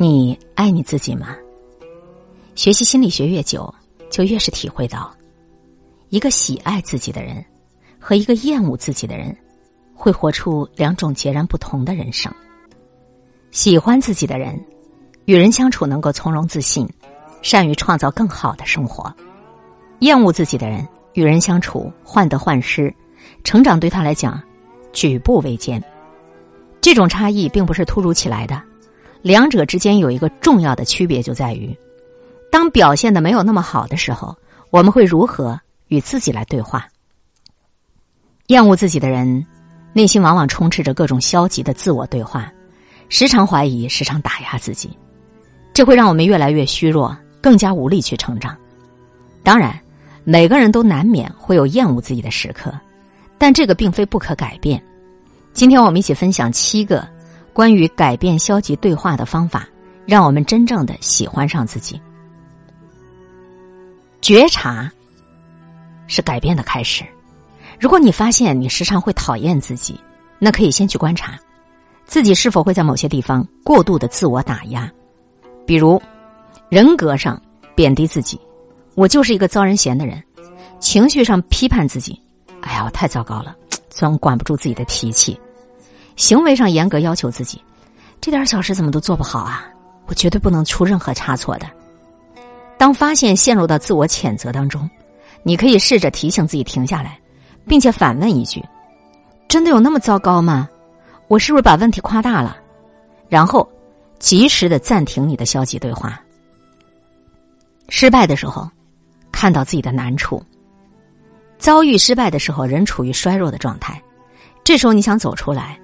你爱你自己吗？学习心理学越久，就越是体会到，一个喜爱自己的人和一个厌恶自己的人，会活出两种截然不同的人生。喜欢自己的人，与人相处能够从容自信，善于创造更好的生活；厌恶自己的人，与人相处患得患失，成长对他来讲举步维艰。这种差异并不是突如其来的，两者之间有一个重要的区别，就在于当表现的没有那么好的时候，我们会如何与自己来对话？厌恶自己的人，内心往往充斥着各种消极的自我对话。时常怀疑，时常打压自己，这会让我们越来越虚弱，更加无力去成长。当然，每个人都难免会有厌恶自己的时刻，但这个并非不可改变。今天我们一起分享七个关于改变消极对话的方法，让我们真正的喜欢上自己。觉察是改变的开始。如果你发现你时常会讨厌自己，那可以先去观察。自己是否会在某些地方过度的自我打压，比如人格上贬低自己，我就是一个遭人嫌的人；情绪上批判自己，哎呀，我太糟糕了，总管不住自己的脾气；行为上严格要求自己，这点小事怎么都做不好啊？我绝对不能出任何差错的。当发现陷入到自我谴责当中，你可以试着提醒自己停下来，并且反问一句：“真的有那么糟糕吗？”我是不是把问题夸大了？然后及时的暂停你的消极对话。失败的时候，看到自己的难处；遭遇失败的时候，人处于衰弱的状态。这时候你想走出来，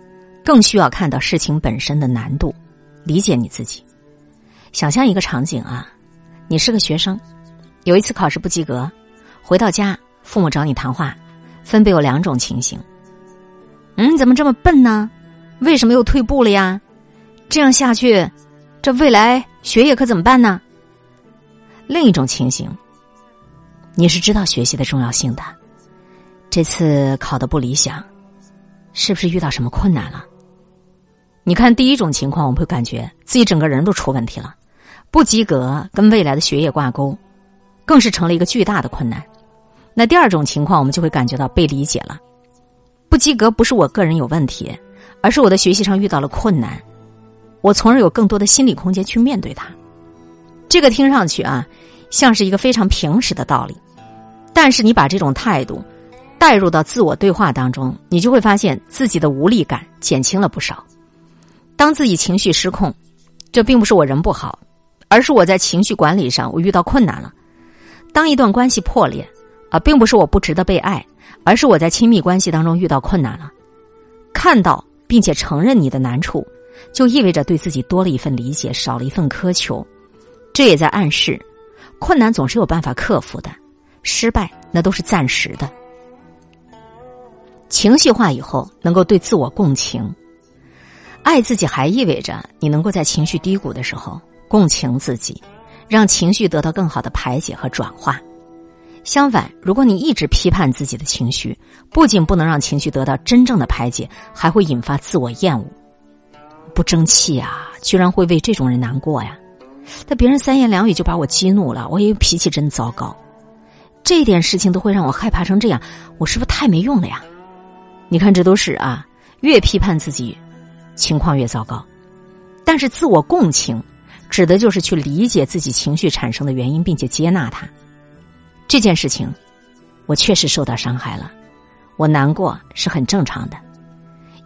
更需要看到事情本身的难度，理解你自己。想象一个场景啊，你是个学生，有一次考试不及格，回到家，父母找你谈话，分别有两种情形。嗯，怎么这么笨呢？为什么又退步了呀？这样下去，这未来学业可怎么办呢？另一种情形，你是知道学习的重要性的，这次考的不理想，是不是遇到什么困难了？你看第一种情况，我们会感觉自己整个人都出问题了，不及格跟未来的学业挂钩，更是成了一个巨大的困难。那第二种情况，我们就会感觉到被理解了，不及格不是我个人有问题。而是我的学习上遇到了困难，我从而有更多的心理空间去面对它。这个听上去啊，像是一个非常平实的道理，但是你把这种态度带入到自我对话当中，你就会发现自己的无力感减轻了不少。当自己情绪失控，这并不是我人不好，而是我在情绪管理上我遇到困难了。当一段关系破裂啊，并不是我不值得被爱，而是我在亲密关系当中遇到困难了，看到。并且承认你的难处，就意味着对自己多了一份理解，少了一份苛求。这也在暗示，困难总是有办法克服的，失败那都是暂时的。情绪化以后，能够对自我共情，爱自己，还意味着你能够在情绪低谷的时候共情自己，让情绪得到更好的排解和转化。相反，如果你一直批判自己的情绪，不仅不能让情绪得到真正的排解，还会引发自我厌恶。不争气啊，居然会为这种人难过呀！但别人三言两语就把我激怒了，我也脾气真糟糕。这点事情都会让我害怕成这样，我是不是太没用了呀？你看，这都是啊，越批判自己，情况越糟糕。但是自我共情，指的就是去理解自己情绪产生的原因，并且接纳它。这件事情，我确实受到伤害了，我难过是很正常的，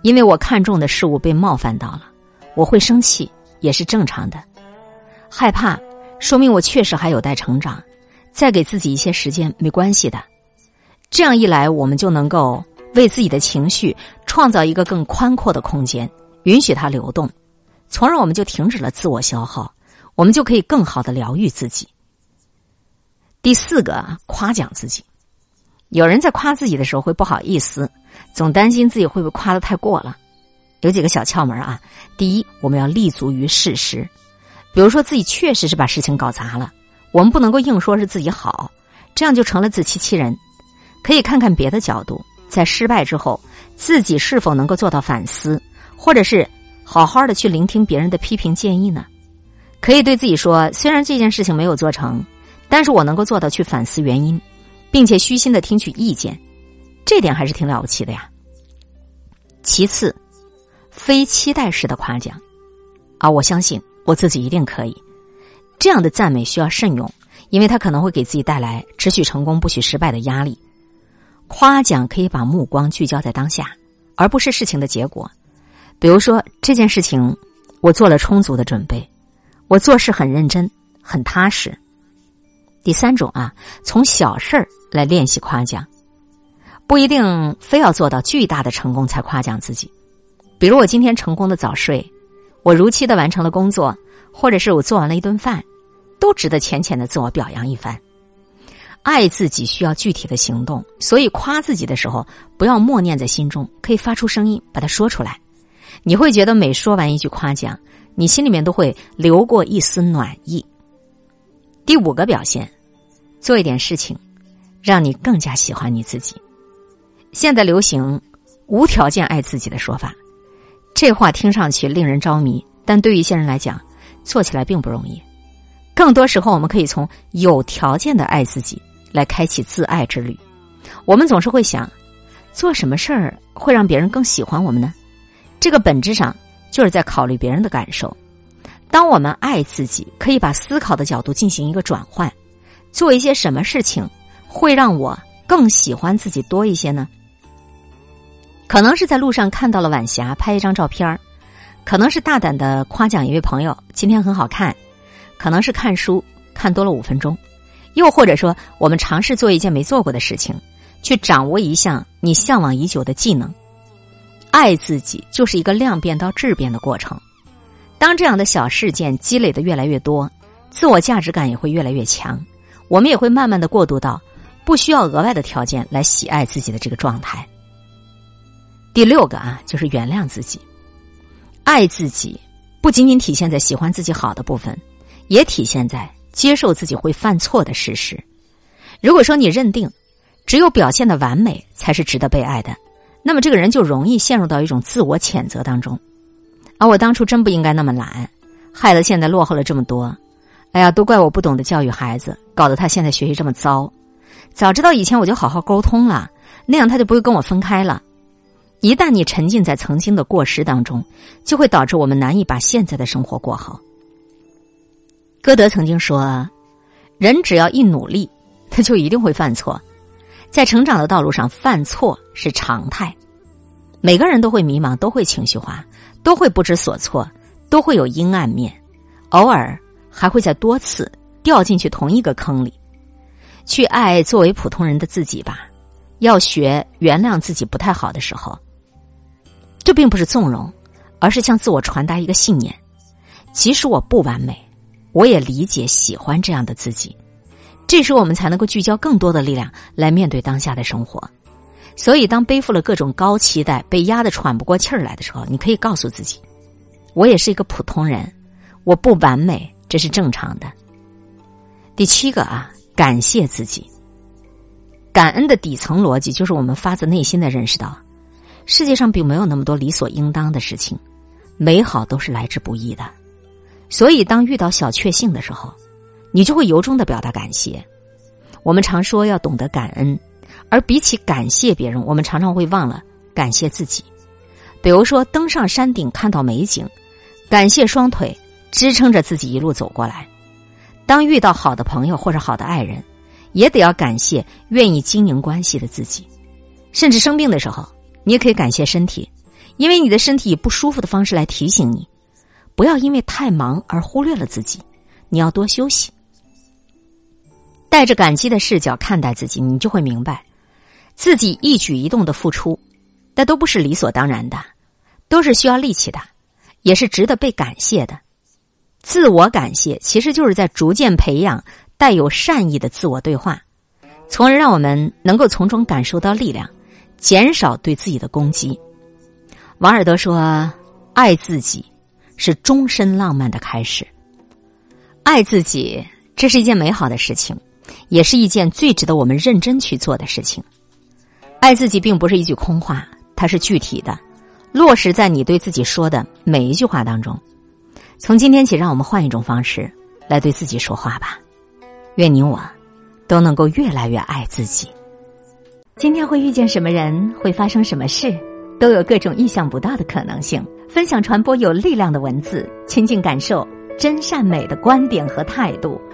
因为我看重的事物被冒犯到了，我会生气也是正常的，害怕说明我确实还有待成长，再给自己一些时间没关系的，这样一来，我们就能够为自己的情绪创造一个更宽阔的空间，允许它流动，从而我们就停止了自我消耗，我们就可以更好的疗愈自己。第四个，夸奖自己。有人在夸自己的时候会不好意思，总担心自己会不会夸的太过了。有几个小窍门啊。第一，我们要立足于事实，比如说自己确实是把事情搞砸了，我们不能够硬说是自己好，这样就成了自欺欺人。可以看看别的角度，在失败之后，自己是否能够做到反思，或者是好好的去聆听别人的批评建议呢？可以对自己说：虽然这件事情没有做成，但是我能够做到去反思原因，并且虚心的听取意见，这点还是挺了不起的呀。其次，非期待式的夸奖，啊，我相信我自己一定可以。这样的赞美需要慎用，因为它可能会给自己带来只许成功不许失败的压力。夸奖可以把目光聚焦在当下，而不是事情的结果。比如说这件事情，我做了充足的准备，我做事很认真、很踏实。第三种啊，从小事儿来练习夸奖，不一定非要做到巨大的成功才夸奖自己。比如我今天成功的早睡，我如期的完成了工作。或者是我做完了一顿饭，都值得浅浅的自我表扬一番。爱自己需要具体的行动，所以夸自己的时候不要默念在心中，可以发出声音把它说出来。你会觉得每说完一句夸奖，你心里面都会流过一丝暖意。第五个表现，做一点事情，让你更加喜欢你自己。现在流行无条件爱自己的说法，这话听上去令人着迷，但对于一些人来讲。做起来并不容易，更多时候我们可以从有条件的爱自己来开启自爱之旅。我们总是会想，做什么事儿会让别人更喜欢我们呢？这个本质上就是在考虑别人的感受。当我们爱自己，可以把思考的角度进行一个转换，做一些什么事情会让我更喜欢自己多一些呢？可能是在路上看到了晚霞，拍一张照片。可能是大胆的夸奖一位朋友今天很好看，可能是看书看多了五分钟，又或者说我们尝试做一件没做过的事情，去掌握一项你向往已久的技能。爱自己就是一个量变到质变的过程。当这样的小事件积累的越来越多，自我价值感也会越来越强，我们也会慢慢的过渡到不需要额外的条件来喜爱自己的这个状态。第六个啊，就是原谅自己。爱自己，不仅仅体现在喜欢自己好的部分，也体现在接受自己会犯错的事实。如果说你认定只有表现的完美才是值得被爱的，那么这个人就容易陷入到一种自我谴责当中。而我当初真不应该那么懒，害得现在落后了这么多。哎呀，都怪我不懂得教育孩子，搞得他现在学习这么糟。早知道以前我就好好沟通了，那样他就不会跟我分开了。一旦你沉浸在曾经的过失当中，就会导致我们难以把现在的生活过好。歌德曾经说：“人只要一努力，他就一定会犯错。在成长的道路上，犯错是常态。每个人都会迷茫，都会情绪化，都会不知所措，都会有阴暗面，偶尔还会在多次掉进去同一个坑里。去爱作为普通人的自己吧，要学原谅自己不太好的时候。”这并不是纵容，而是向自我传达一个信念：即使我不完美，我也理解、喜欢这样的自己。这时，我们才能够聚焦更多的力量来面对当下的生活。所以，当背负了各种高期待、被压得喘不过气儿来的时候，你可以告诉自己：我也是一个普通人，我不完美，这是正常的。第七个啊，感谢自己。感恩的底层逻辑就是我们发自内心的认识到。世界上并没有那么多理所应当的事情，美好都是来之不易的。所以，当遇到小确幸的时候，你就会由衷的表达感谢。我们常说要懂得感恩，而比起感谢别人，我们常常会忘了感谢自己。比如说，登上山顶看到美景，感谢双腿支撑着自己一路走过来；当遇到好的朋友或者好的爱人，也得要感谢愿意经营关系的自己。甚至生病的时候。你也可以感谢身体，因为你的身体以不舒服的方式来提醒你，不要因为太忙而忽略了自己。你要多休息，带着感激的视角看待自己，你就会明白，自己一举一动的付出，那都不是理所当然的，都是需要力气的，也是值得被感谢的。自我感谢其实就是在逐渐培养带有善意的自我对话，从而让我们能够从中感受到力量。减少对自己的攻击。王尔德说：“爱自己是终身浪漫的开始。爱自己，这是一件美好的事情，也是一件最值得我们认真去做的事情。爱自己并不是一句空话，它是具体的，落实在你对自己说的每一句话当中。从今天起，让我们换一种方式来对自己说话吧。愿你我都能够越来越爱自己。今天会遇见什么人，会发生什么事，都有各种意想不到的可能性。分享传播有力量的文字，亲近感受真善美的观点和态度。